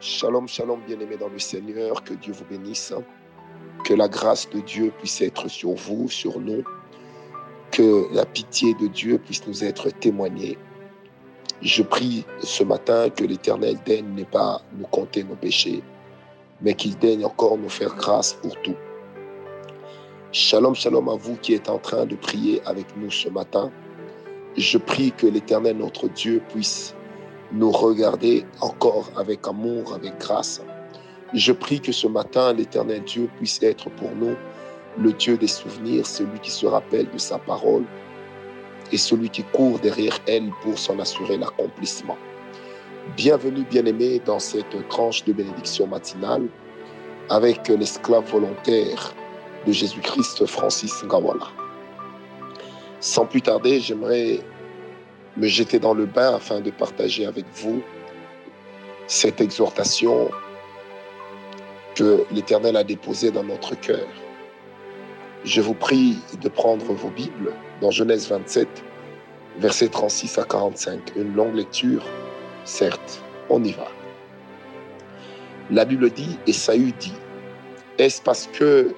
Shalom, shalom, bien-aimés dans le Seigneur, que Dieu vous bénisse, que la grâce de Dieu puisse être sur vous, sur nous, que la pitié de Dieu puisse nous être témoignée. Je prie ce matin que l'Éternel daigne n'est pas nous compter nos péchés, mais qu'il daigne encore nous faire grâce pour tout. Shalom, shalom à vous qui êtes en train de prier avec nous ce matin. Je prie que l'Éternel, notre Dieu, puisse nous regarder encore avec amour, avec grâce. Je prie que ce matin, l'Éternel Dieu puisse être pour nous le Dieu des souvenirs, celui qui se rappelle de sa parole et celui qui court derrière elle pour s'en assurer l'accomplissement. Bienvenue, bien-aimés, dans cette tranche de bénédiction matinale avec l'esclave volontaire de Jésus-Christ, Francis Ngawala. Sans plus tarder, j'aimerais me jeter dans le bain afin de partager avec vous cette exhortation que l'Éternel a déposée dans notre cœur. Je vous prie de prendre vos Bibles dans Genèse 27, versets 36 à 45. Une longue lecture, certes, on y va. La Bible dit, et Saül dit, est-ce parce que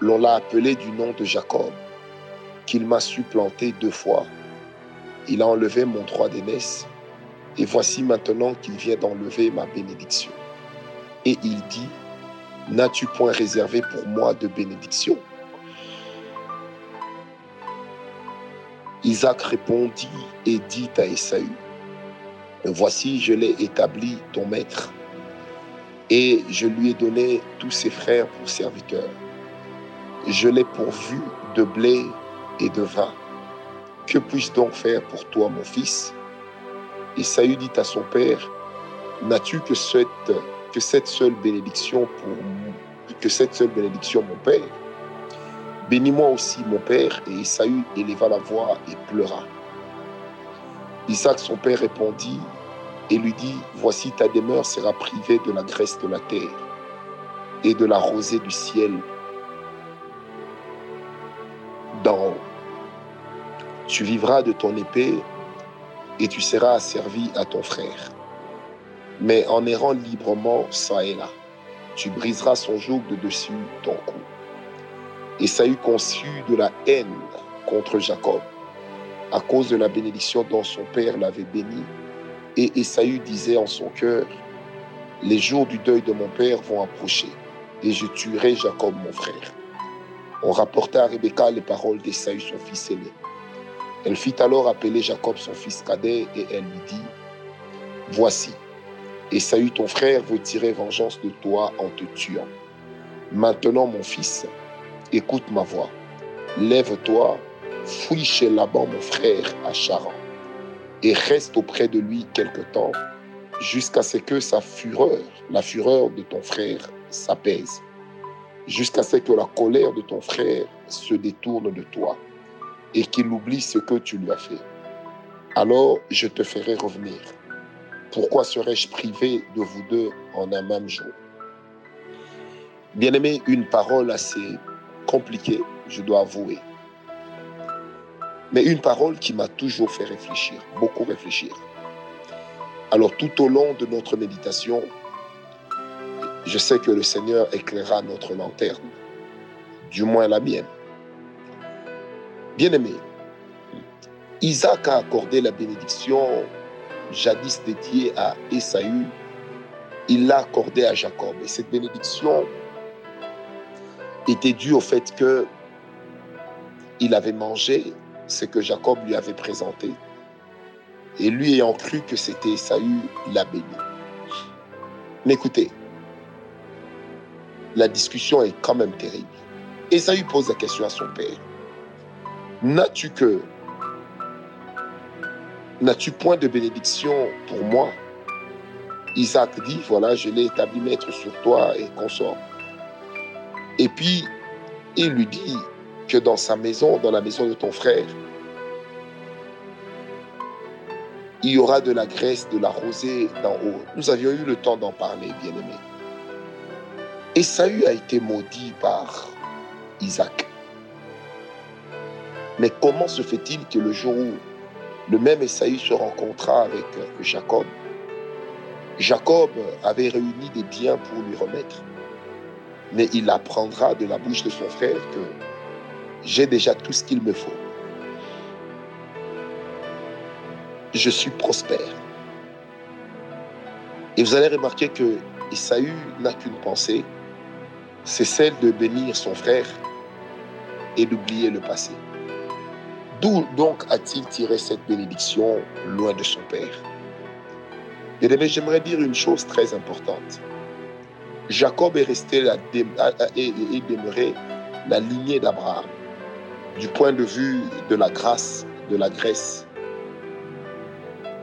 l'on l'a appelé du nom de Jacob qu'il m'a supplanté deux fois il a enlevé mon droit d'aînesse, et voici maintenant qu'il vient d'enlever ma bénédiction. Et il dit, N'as-tu point réservé pour moi de bénédiction? Isaac répondit et dit à Esaü, Voici, je l'ai établi ton maître, et je lui ai donné tous ses frères pour serviteurs. Je l'ai pourvu de blé et de vin que puis-je donc faire pour toi, mon fils? Et Saül dit à son père, N'as-tu que cette, seule bénédiction que cette seule bénédiction, mon père? Bénis-moi aussi, mon père. Et Saül éleva la voix et pleura. Isaac, son père, répondit et lui dit, Voici ta demeure sera privée de la graisse de la terre et de la rosée du ciel Tu vivras de ton épée et tu seras asservi à ton frère. Mais en errant librement ça et là, tu briseras son joug de dessus ton cou. Et Saül conçut de la haine contre Jacob à cause de la bénédiction dont son père l'avait béni. Et Esaü disait en son cœur, les jours du deuil de mon père vont approcher, et je tuerai Jacob mon frère. On rapporta à Rebecca les paroles d'Esaü son fils aîné. Elle fit alors appeler Jacob son fils cadet et elle lui dit, Voici, Esaü ton frère veut tirer vengeance de toi en te tuant. Maintenant mon fils, écoute ma voix. Lève-toi, fouille chez Laban mon frère à Charan, et reste auprès de lui quelque temps, jusqu'à ce que sa fureur, la fureur de ton frère, s'apaise, jusqu'à ce que la colère de ton frère se détourne de toi et qu'il oublie ce que tu lui as fait. Alors je te ferai revenir. Pourquoi serais-je privé de vous deux en un même jour? Bien-aimé, une parole assez compliquée, je dois avouer. Mais une parole qui m'a toujours fait réfléchir, beaucoup réfléchir. Alors tout au long de notre méditation, je sais que le Seigneur éclairera notre lanterne, du moins la mienne. Bien-aimé, Isaac a accordé la bénédiction jadis dédiée à Esaü, il l'a accordée à Jacob. Et cette bénédiction était due au fait que il avait mangé ce que Jacob lui avait présenté. Et lui ayant cru que c'était Esaü, l'a béni. Mais écoutez, la discussion est quand même terrible. Esaü pose la question à son père. N'as-tu que N'as-tu point de bénédiction pour moi? Isaac dit, voilà, je l'ai établi maître sur toi et consort. Et puis, il lui dit que dans sa maison, dans la maison de ton frère, il y aura de la graisse, de la rosée d'en haut. Nous avions eu le temps d'en parler, bien-aimé. Et Saül a été maudit par Isaac. Mais comment se fait-il que le jour où le même Esaïe se rencontra avec euh, Jacob, Jacob avait réuni des biens pour lui remettre, mais il apprendra de la bouche de son frère que j'ai déjà tout ce qu'il me faut. Je suis prospère. Et vous allez remarquer que Esaü n'a qu'une pensée, c'est celle de bénir son frère et d'oublier le passé. D'où donc a-t-il tiré cette bénédiction loin de son père? Et j'aimerais dire une chose très importante. Jacob est resté la, et demeuré la lignée d'Abraham du point de vue de la grâce, de la graisse,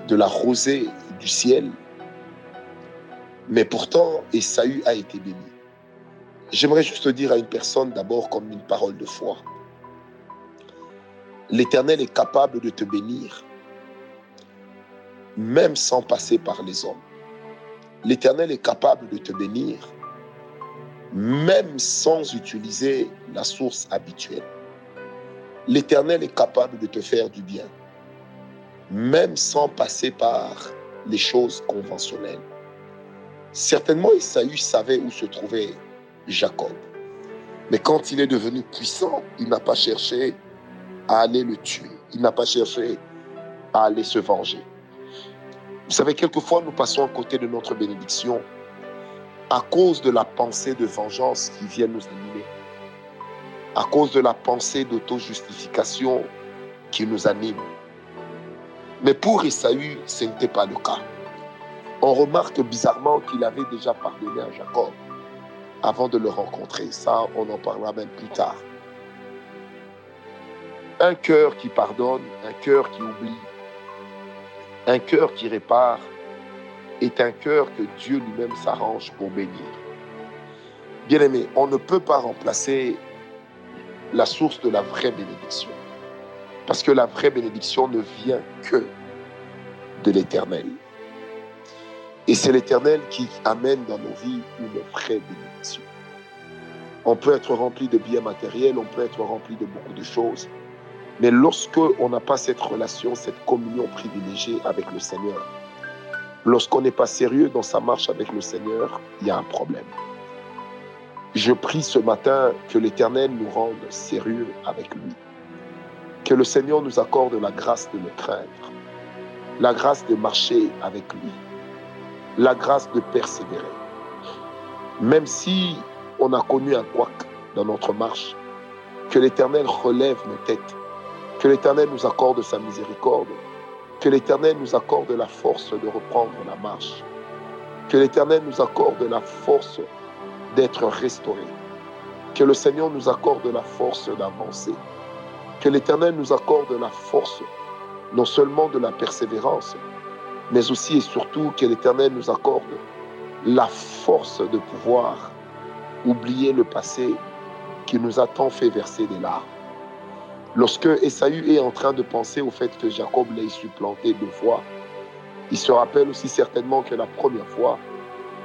de la rosée du ciel. Mais pourtant, Esaü a été béni. J'aimerais juste dire à une personne d'abord comme une parole de foi. L'Éternel est capable de te bénir, même sans passer par les hommes. L'Éternel est capable de te bénir, même sans utiliser la source habituelle. L'Éternel est capable de te faire du bien, même sans passer par les choses conventionnelles. Certainement, Esaü savait où se trouvait Jacob. Mais quand il est devenu puissant, il n'a pas cherché à aller le tuer. Il n'a pas cherché à aller se venger. Vous savez, quelquefois, nous passons à côté de notre bénédiction à cause de la pensée de vengeance qui vient nous animer, à cause de la pensée d'auto-justification qui nous anime. Mais pour Esaü, ce n'était pas le cas. On remarque bizarrement qu'il avait déjà pardonné à Jacob avant de le rencontrer. Ça, on en parlera même plus tard. Un cœur qui pardonne, un cœur qui oublie, un cœur qui répare est un cœur que Dieu lui-même s'arrange pour bénir. Bien-aimé, on ne peut pas remplacer la source de la vraie bénédiction. Parce que la vraie bénédiction ne vient que de l'éternel. Et c'est l'éternel qui amène dans nos vies une vraie bénédiction. On peut être rempli de biens matériels, on peut être rempli de beaucoup de choses, mais lorsque on n'a pas cette relation, cette communion privilégiée avec le Seigneur, lorsqu'on n'est pas sérieux dans sa marche avec le Seigneur, il y a un problème. Je prie ce matin que l'Éternel nous rende sérieux avec lui. Que le Seigneur nous accorde la grâce de le craindre, la grâce de marcher avec lui, la grâce de persévérer. Même si on a connu un couac dans notre marche, que l'Éternel relève nos têtes que l'Éternel nous accorde sa miséricorde. Que l'Éternel nous accorde la force de reprendre la marche. Que l'Éternel nous accorde la force d'être restauré. Que le Seigneur nous accorde la force d'avancer. Que l'Éternel nous accorde la force non seulement de la persévérance, mais aussi et surtout que l'Éternel nous accorde la force de pouvoir oublier le passé qui nous a tant fait verser des larmes. Lorsque Esaü est en train de penser au fait que Jacob l'ait supplanté deux fois, il se rappelle aussi certainement que la première fois,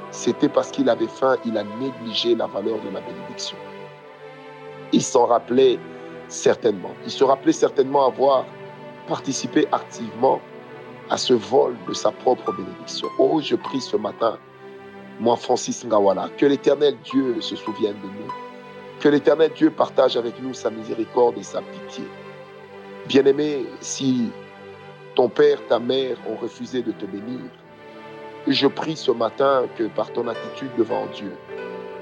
c'était parce qu'il avait faim, il a négligé la valeur de la bénédiction. Il s'en rappelait certainement. Il se rappelait certainement avoir participé activement à ce vol de sa propre bénédiction. Oh, je prie ce matin, moi Francis Ngawala, que l'éternel Dieu se souvienne de nous que l'Éternel Dieu partage avec nous sa miséricorde et sa pitié. Bien-aimé, si ton père, ta mère ont refusé de te bénir, je prie ce matin que par ton attitude devant Dieu,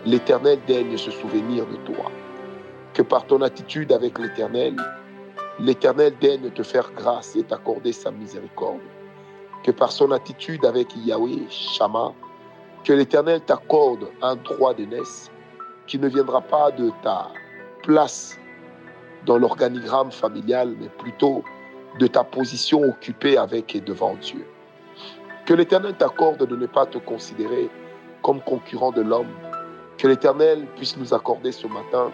l'Éternel daigne se souvenir de toi. Que par ton attitude avec l'Éternel, l'Éternel daigne te faire grâce et t'accorder sa miséricorde. Que par son attitude avec Yahweh, Shama, que l'Éternel t'accorde un droit d'aînesse qui ne viendra pas de ta place dans l'organigramme familial, mais plutôt de ta position occupée avec et devant Dieu. Que l'Éternel t'accorde de ne pas te considérer comme concurrent de l'homme. Que l'Éternel puisse nous accorder ce matin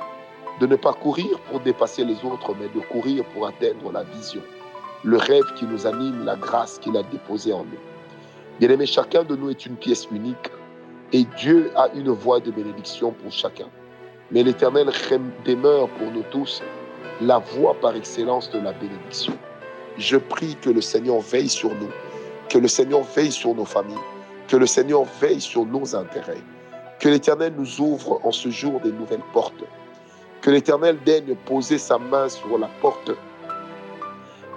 de ne pas courir pour dépasser les autres, mais de courir pour atteindre la vision, le rêve qui nous anime, la grâce qu'il a déposée en nous. Bien-aimé, chacun de nous est une pièce unique et Dieu a une voie de bénédiction pour chacun. Mais l'Éternel demeure pour nous tous la voie par excellence de la bénédiction. Je prie que le Seigneur veille sur nous, que le Seigneur veille sur nos familles, Que le Seigneur veille sur nos intérêts. Que l'Éternel nous ouvre en ce jour des nouvelles portes. Que l'Éternel daigne poser sa main sur la porte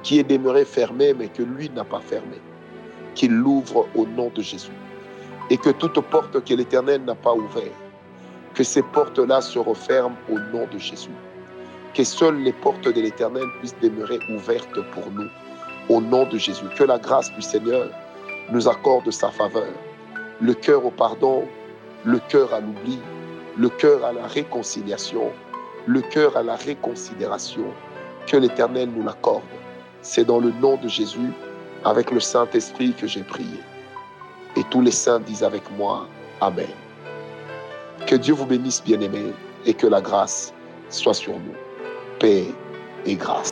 qui est demeurée fermée, mais que lui n'a pas fermée. Qu'il l'ouvre au nom de Jésus. Et que toute porte que l'Éternel n'a pas ouverte, que ces portes-là se referment au nom de Jésus. Que seules les portes de l'Éternel puissent demeurer ouvertes pour nous, au nom de Jésus. Que la grâce du Seigneur nous accorde sa faveur. Le cœur au pardon, le cœur à l'oubli, le cœur à la réconciliation, le cœur à la réconsidération. Que l'Éternel nous l'accorde. C'est dans le nom de Jésus, avec le Saint-Esprit, que j'ai prié. Et tous les saints disent avec moi, Amen. Que Dieu vous bénisse, bien-aimés, et que la grâce soit sur nous. Paix et grâce.